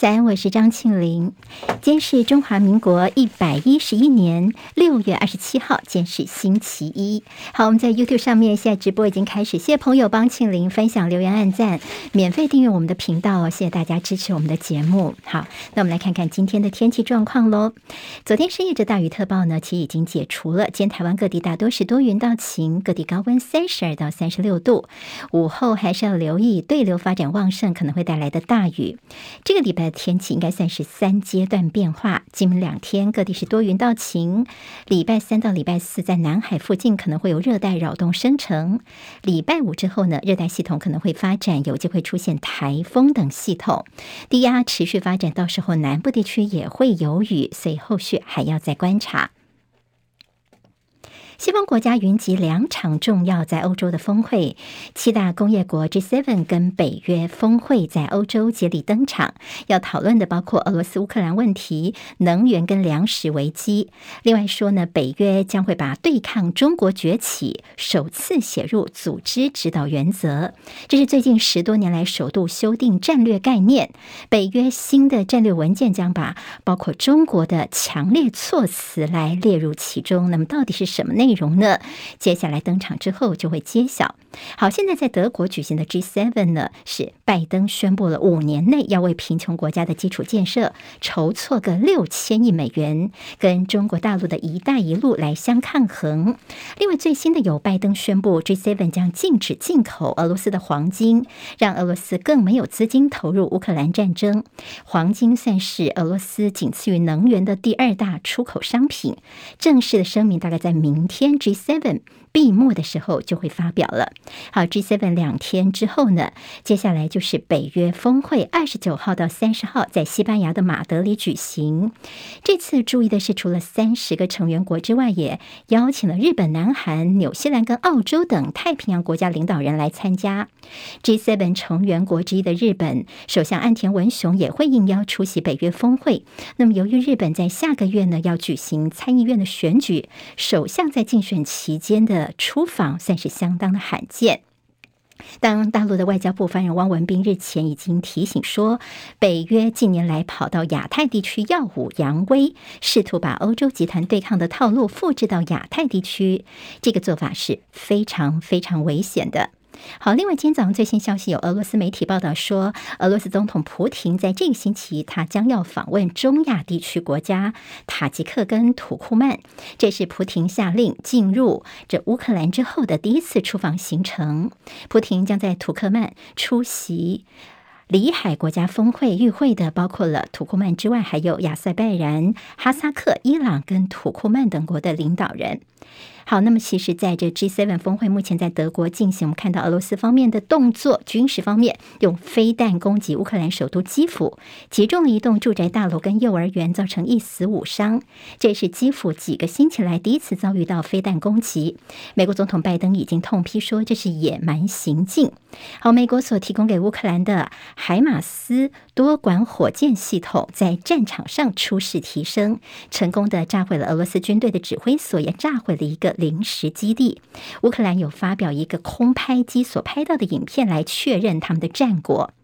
早安，我是张庆玲。今天是中华民国一百一十一年六月二十七号，今天是星期一。好，我们在 YouTube 上面现在直播已经开始，谢谢朋友帮庆玲分享、留言、按赞、免费订阅我们的频道哦，谢谢大家支持我们的节目。好，那我们来看看今天的天气状况喽。昨天深夜这大雨特报呢，其实已经解除了。今天台湾各地大多是多云到晴，各地高温三十二到三十六度。午后还是要留意对流发展旺盛可能会带来的大雨。这个礼拜的。天气应该算是三阶段变化，今明两天各地是多云到晴。礼拜三到礼拜四在南海附近可能会有热带扰动生成。礼拜五之后呢，热带系统可能会发展，有机会出现台风等系统，低压持续发展，到时候南部地区也会有雨，所以后续还要再观察。西方国家云集两场重要在欧洲的峰会，七大工业国 G7 跟北约峰会在欧洲接力登场。要讨论的包括俄罗斯乌克兰问题、能源跟粮食危机。另外说呢，北约将会把对抗中国崛起首次写入组织指导原则，这是最近十多年来首度修订战略概念。北约新的战略文件将把包括中国的强烈措辞来列入其中。那么到底是什么内内容呢？接下来登场之后就会揭晓。好，现在在德国举行的 G7 呢，是拜登宣布了五年内要为贫穷国家的基础建设筹措个六千亿美元，跟中国大陆的一带一路来相抗衡。另外最新的有拜登宣布 G7 将禁止进口俄罗斯的黄金，让俄罗斯更没有资金投入乌克兰战争。黄金算是俄罗斯仅次于能源的第二大出口商品。正式的声明大概在明天。10, G7 闭幕的时候就会发表了。好，G7 两天之后呢，接下来就是北约峰会，二十九号到三十号在西班牙的马德里举行。这次注意的是，除了三十个成员国之外，也邀请了日本、南韩、纽西兰跟澳洲等太平洋国家领导人来参加。G7 成员国之一的日本首相岸田文雄也会应邀出席北约峰会。那么，由于日本在下个月呢要举行参议院的选举，首相在竞选期间的出访算是相当的罕见。当大陆的外交部发言人汪文斌日前已经提醒说，北约近年来跑到亚太地区耀武扬威，试图把欧洲集团对抗的套路复制到亚太地区，这个做法是非常非常危险的。好，另外今天早上最新消息有俄罗斯媒体报道说，俄罗斯总统普廷在这个星期他将要访问中亚地区国家塔吉克跟土库曼，这是普廷下令进入这乌克兰之后的第一次出访行程。普廷将在土库曼出席里海国家峰会与会的，包括了土库曼之外，还有亚塞拜然、哈萨克、伊朗跟土库曼等国的领导人。好，那么其实在这 G7 峰会目前在德国进行，我们看到俄罗斯方面的动作，军事方面用飞弹攻击乌克兰首都基辅，击中了一栋住宅大楼跟幼儿园，造成一死五伤。这是基辅几个星期来第一次遭遇到飞弹攻击。美国总统拜登已经痛批说这是野蛮行径。好，美国所提供给乌克兰的海马斯多管火箭系统在战场上出事提升，成功的炸毁了俄罗斯军队的指挥所，也炸毁了一个。临时基地，乌克兰有发表一个空拍机所拍到的影片来确认他们的战果。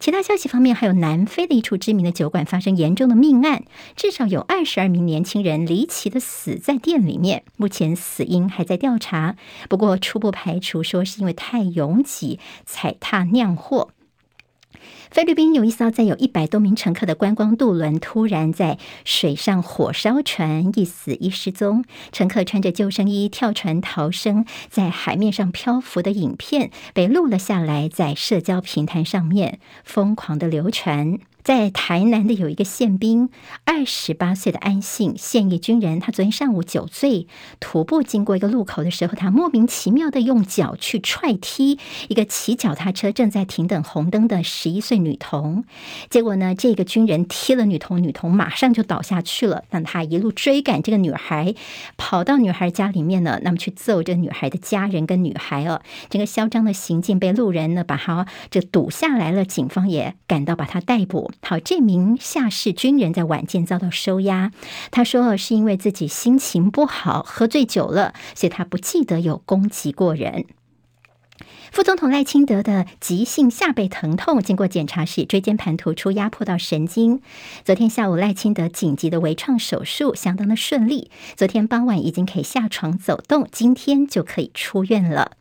其他消息方面，还有南非的一处知名的酒馆发生严重的命案，至少有二十二名年轻人离奇的死在店里面，目前死因还在调查，不过初步排除说是因为太拥挤踩踏酿祸。菲律宾有一艘载有一百多名乘客的观光渡轮突然在水上火烧船，一死一失踪。乘客穿着救生衣跳船逃生，在海面上漂浮的影片被录了下来，在社交平台上面疯狂的流传。在台南的有一个宪兵，二十八岁的安姓现役军人，他昨天上午酒醉徒步经过一个路口的时候，他莫名其妙的用脚去踹踢一个骑脚踏车正在停等红灯的十一岁女童，结果呢，这个军人踢了女童，女童马上就倒下去了。让他一路追赶这个女孩，跑到女孩家里面呢，那么去揍这个女孩的家人跟女孩哦，整个嚣张的行径被路人呢把他这堵下来了，警方也赶到把他逮捕。好，这名下士军人在晚间遭到收押。他说是因为自己心情不好，喝醉酒了，所以他不记得有攻击过人。副总统赖清德的急性下背疼痛，经过检查是椎间盘突出压迫到神经。昨天下午赖清德紧急的微创手术相当的顺利，昨天傍晚已经可以下床走动，今天就可以出院了。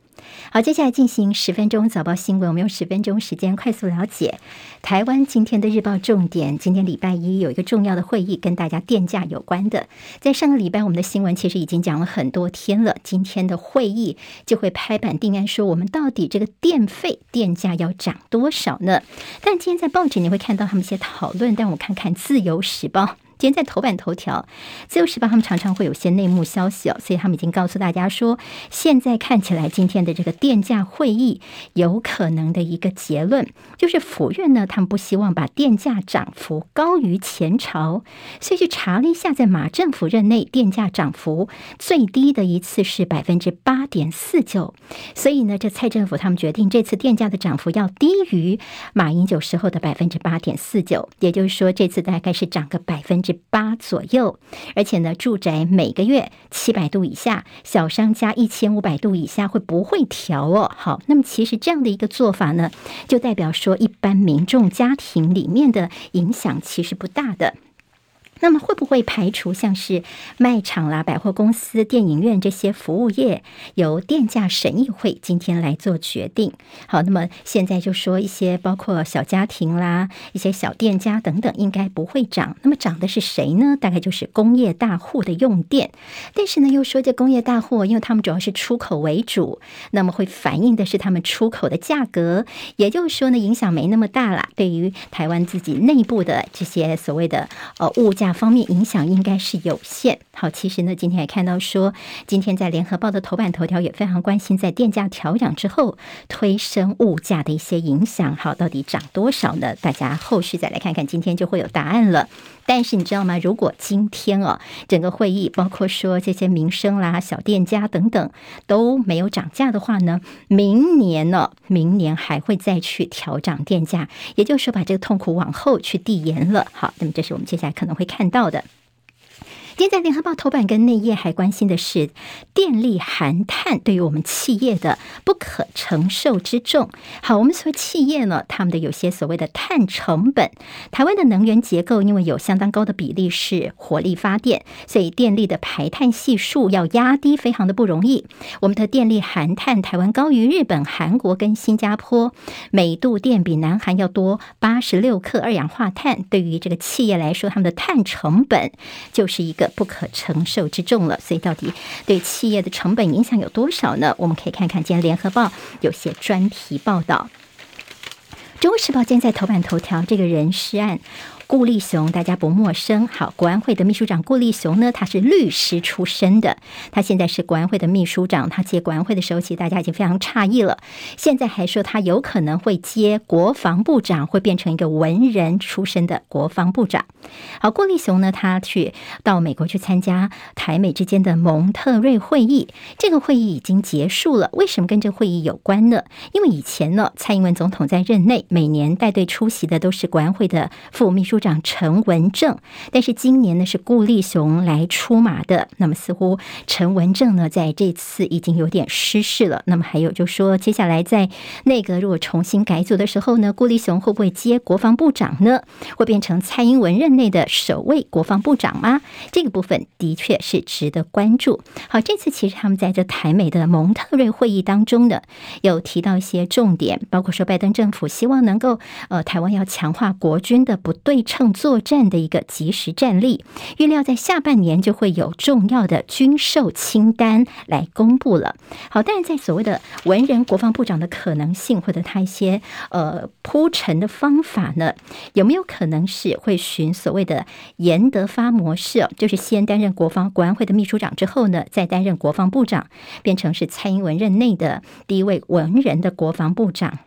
好，接下来进行十分钟早报新闻。我们用十分钟时间快速了解台湾今天的日报重点。今天礼拜一有一个重要的会议，跟大家电价有关的。在上个礼拜，我们的新闻其实已经讲了很多天了。今天的会议就会拍板定案，说我们到底这个电费电价要涨多少呢？但今天在报纸你会看到他们一些讨论，但我看看《自由时报》。今天在头版头条，《自由时报》他们常常会有些内幕消息哦，所以他们已经告诉大家说，现在看起来今天的这个电价会议有可能的一个结论，就是府院呢，他们不希望把电价涨幅高于前朝，所以去查了一下，在马政府任内电价涨幅最低的一次是百分之八点四九，所以呢，这蔡政府他们决定这次电价的涨幅要低于马英九时候的百分之八点四九，也就是说这次大概是涨个百分之。八左右，而且呢，住宅每个月七百度以下，小商家一千五百度以下会不会调哦？好，那么其实这样的一个做法呢，就代表说一般民众家庭里面的影响其实不大的。那么会不会排除像是卖场啦、百货公司、电影院这些服务业由电价审议会今天来做决定？好，那么现在就说一些包括小家庭啦、一些小店家等等，应该不会涨。那么涨的是谁呢？大概就是工业大户的用电。但是呢，又说这工业大户，因为他们主要是出口为主，那么会反映的是他们出口的价格，也就是说呢，影响没那么大啦。对于台湾自己内部的这些所谓的呃物价。方面影响应该是有限。好，其实呢，今天也看到说，今天在联合报的头版头条也非常关心，在电价调整之后推升物价的一些影响。好，到底涨多少呢？大家后续再来看看，今天就会有答案了。但是你知道吗？如果今天哦，整个会议包括说这些民生啦、小店家等等都没有涨价的话呢，明年呢，明年还会再去调涨电价，也就是说把这个痛苦往后去递延了。好，那么这是我们接下来可能会看到的。今天在联合报头版跟内页还关心的是电力含碳对于我们企业的不可承受之重。好，我们说企业呢，他们的有些所谓的碳成本，台湾的能源结构因为有相当高的比例是火力发电，所以电力的排碳系数要压低非常的不容易。我们的电力含碳，台湾高于日本、韩国跟新加坡，每度电比南韩要多八十六克二氧化碳。对于这个企业来说，他们的碳成本就是一个。不可承受之重了，所以到底对企业的成本影响有多少呢？我们可以看看今天联合报有些专题报道，《中国时报》今天在头版头条这个人事案。顾立雄，大家不陌生。好，国安会的秘书长顾立雄呢，他是律师出身的，他现在是国安会的秘书长。他接国安会的时候，其实大家已经非常诧异了。现在还说他有可能会接国防部长，会变成一个文人出身的国防部长。好，顾立雄呢，他去到美国去参加台美之间的蒙特瑞会议，这个会议已经结束了。为什么跟这个会议有关呢？因为以前呢，蔡英文总统在任内每年带队出席的都是国安会的副秘书长。陈文正，但是今年呢是顾立雄来出马的。那么似乎陈文正呢在这次已经有点失势了。那么还有就说，接下来在内阁如果重新改组的时候呢，顾立雄会不会接国防部长呢？会变成蔡英文任内的首位国防部长吗？这个部分的确是值得关注。好，这次其实他们在这台美的蒙特瑞会议当中呢，有提到一些重点，包括说拜登政府希望能够呃台湾要强化国军的不对称作战的一个即时战力，预料在下半年就会有重要的军售清单来公布了。好，但是在所谓的文人国防部长的可能性，或者他一些呃铺陈的方法呢，有没有可能是会循所谓的严德发模式？就是先担任国防国安会的秘书长之后呢，再担任国防部长，变成是蔡英文任内的第一位文人的国防部长。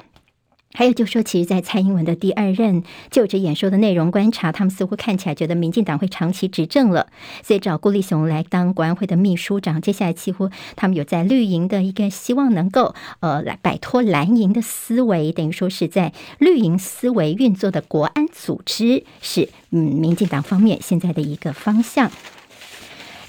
还有就是说，其实，在蔡英文的第二任就职演说的内容观察，他们似乎看起来觉得民进党会长期执政了，所以找顾立雄来当国安会的秘书长。接下来，几乎他们有在绿营的一个希望能够呃来摆脱蓝营的思维，等于说是在绿营思维运作的国安组织，是嗯民进党方面现在的一个方向。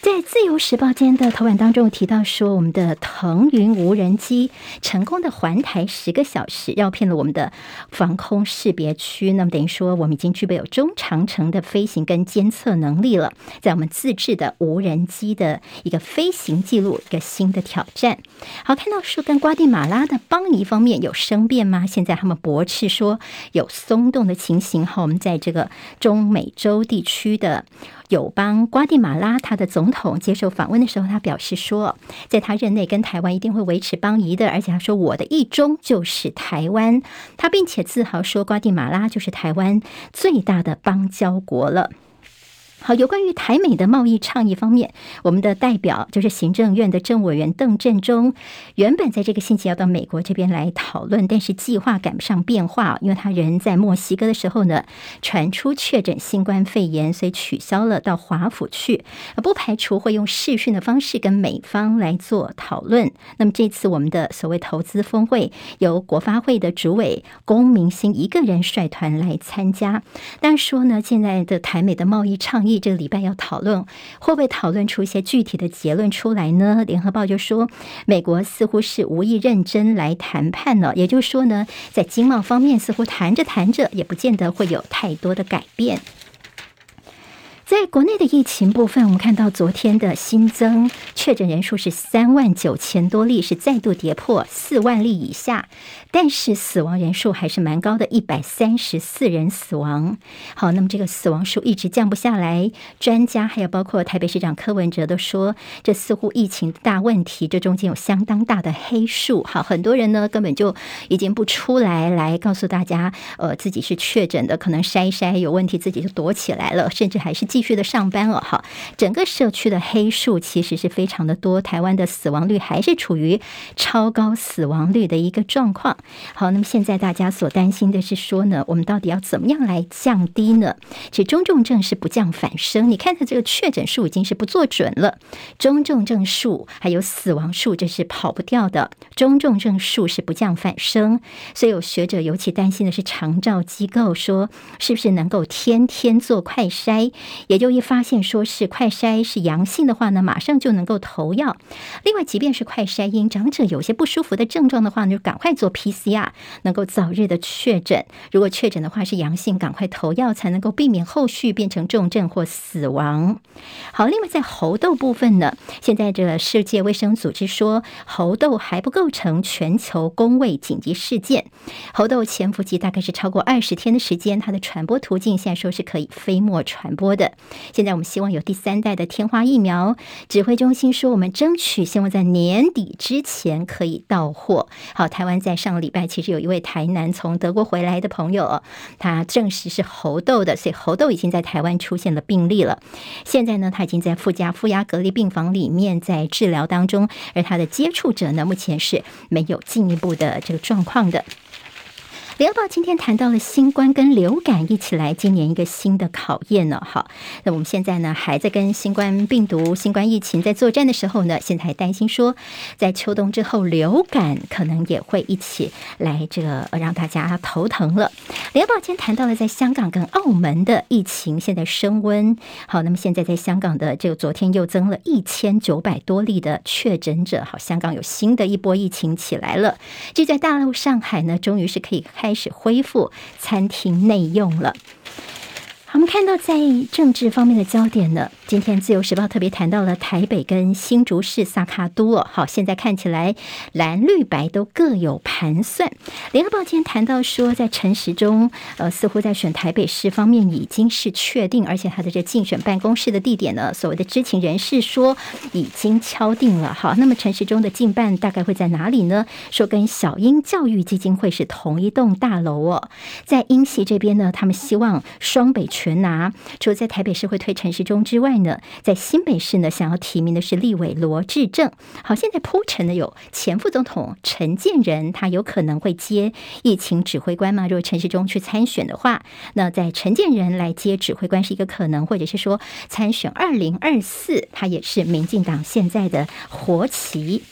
在《自由时报》间的头版当中提到说，我们的腾云无人机成功的环台十个小时，绕遍了我们的防空识别区。那么等于说，我们已经具备有中长程的飞行跟监测能力了。在我们自制的无人机的一个飞行记录，一个新的挑战。好，看到说跟瓜地马拉的邦尼方面有生变吗？现在他们驳斥说有松动的情形。好，我们在这个中美洲地区的。友邦瓜地马拉，他的总统接受访问的时候，他表示说，在他任内跟台湾一定会维持邦谊的，而且他说我的意中就是台湾，他并且自豪说瓜地马拉就是台湾最大的邦交国了。好，有关于台美的贸易倡议方面，我们的代表就是行政院的政务委员邓振中，原本在这个星期要到美国这边来讨论，但是计划赶不上变化，因为他人在墨西哥的时候呢，传出确诊新冠肺炎，所以取消了到华府去，不排除会用视讯的方式跟美方来做讨论。那么这次我们的所谓投资峰会，由国发会的主委龚明鑫一个人率团来参加，但是说呢，现在的台美的贸易倡议。这个礼拜要讨论，会不会讨论出一些具体的结论出来呢？联合报就说，美国似乎是无意认真来谈判了，也就是说呢，在经贸方面似乎谈着谈着，也不见得会有太多的改变。在国内的疫情部分，我们看到昨天的新增确诊人数是三万九千多例，是再度跌破四万例以下。但是死亡人数还是蛮高的，一百三十四人死亡。好，那么这个死亡数一直降不下来，专家还有包括台北市长柯文哲都说，这似乎疫情大问题，这中间有相当大的黑数。好，很多人呢根本就已经不出来来告诉大家，呃，自己是确诊的，可能筛一筛有问题，自己就躲起来了，甚至还是继的上班了。哈，整个社区的黑数其实是非常的多，台湾的死亡率还是处于超高死亡率的一个状况。好，那么现在大家所担心的是说呢，我们到底要怎么样来降低呢？其实中重症是不降反升，你看它这个确诊数已经是不做准了，中重症数还有死亡数这是跑不掉的，中重症数是不降反升，所以有学者尤其担心的是长照机构说是不是能够天天做快筛，也也就一发现说是快筛是阳性的话呢，马上就能够投药。另外，即便是快筛阴，长者有些不舒服的症状的话呢，就赶快做 PCR，能够早日的确诊，如果确诊的话是阳性，赶快投药才能够避免后续变成重症或死亡。好，另外在猴痘部分呢，现在这世界卫生组织说猴痘还不构成全球公卫紧急事件。猴痘潜伏期大概是超过二十天的时间，它的传播途径现在说是可以飞沫传播的。现在我们希望有第三代的天花疫苗，指挥中心说我们争取希望在年底之前可以到货。好，台湾在上个礼拜其实有一位台南从德国回来的朋友，他证实是猴痘的，所以猴痘已经在台湾出现了病例了。现在呢，他已经在负压负压隔离病房里面在治疗当中，而他的接触者呢，目前是没有进一步的这个状况的。联合报今天谈到了新冠跟流感一起来，今年一个新的考验呢。好，那我们现在呢还在跟新冠病毒、新冠疫情在作战的时候呢，现在还担心说，在秋冬之后流感可能也会一起来，这个让大家头疼了。联合报今天谈到了在香港跟澳门的疫情现在升温。好，那么现在在香港的这个昨天又增了一千九百多例的确诊者。好，香港有新的一波疫情起来了。就在大陆上海呢，终于是可以。开始恢复餐厅内用了。我们看到，在政治方面的焦点呢，今天《自由时报》特别谈到了台北跟新竹市萨卡都哦。好，现在看起来蓝绿白都各有盘算。《联合报》今天谈到说，在陈时中呃，似乎在选台北市方面已经是确定，而且他的这竞选办公室的地点呢，所谓的知情人士说已经敲定了。好，那么陈时中的竞办大概会在哪里呢？说跟小英教育基金会是同一栋大楼哦。在英系这边呢，他们希望双北区。全拿，除了在台北市会推陈时中之外呢，在新北市呢，想要提名的是立委罗志政。好，现在铺陈的有前副总统陈建仁，他有可能会接疫情指挥官吗？如果陈时中去参选的话，那在陈建仁来接指挥官是一个可能，或者是说参选二零二四，他也是民进党现在的活棋。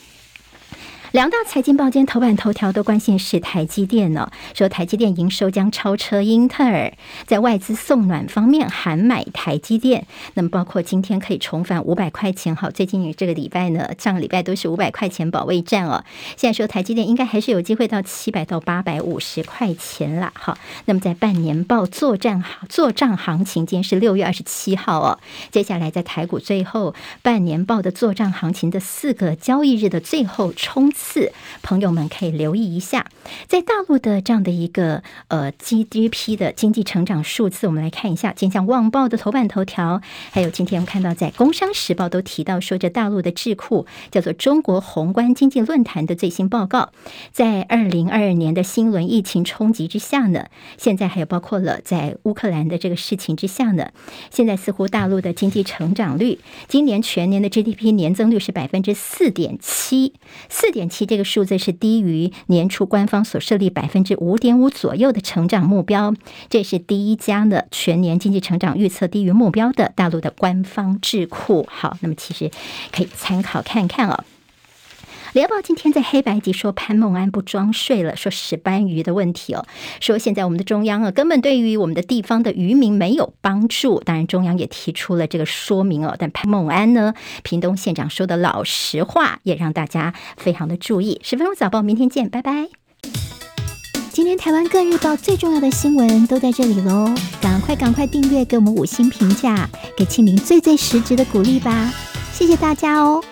两大财经报今天头版头条都关心是台积电呢，说台积电营收将超车英特尔，在外资送暖方面喊买台积电。那么包括今天可以重返五百块钱，好，最近这个礼拜呢，上个礼拜都是五百块钱保卫战哦。现在说台积电应该还是有机会到七百到八百五十块钱了，好。那么在半年报作战行作帐行情，今天是六月二十七号哦。接下来在台股最后半年报的作帐行情的四个交易日的最后冲刺四朋友们可以留意一下，在大陆的这样的一个呃 GDP 的经济成长数字，我们来看一下。今天像《旺报》的头版头条，还有今天我们看到在《工商时报》都提到说，这大陆的智库叫做中国宏观经济论坛的最新报告，在二零二二年的新轮疫情冲击之下呢，现在还有包括了在乌克兰的这个事情之下呢，现在似乎大陆的经济成长率，今年全年的 GDP 年增率是百分之四点七，四点。其这个数字是低于年初官方所设立百分之五点五左右的成长目标，这是第一家呢全年经济成长预测低于目标的大陆的官方智库。好，那么其实可以参考看看哦。联合报今天在黑白集说潘孟安不装睡了，说石斑鱼的问题哦，说现在我们的中央啊根本对于我们的地方的渔民没有帮助。当然中央也提出了这个说明哦，但潘孟安呢，屏东县长说的老实话也让大家非常的注意。十分钟早报，明天见，拜拜。今天台湾各日报最重要的新闻都在这里喽，赶快赶快订阅，给我们五星评价，给庆明最最实质的鼓励吧，谢谢大家哦。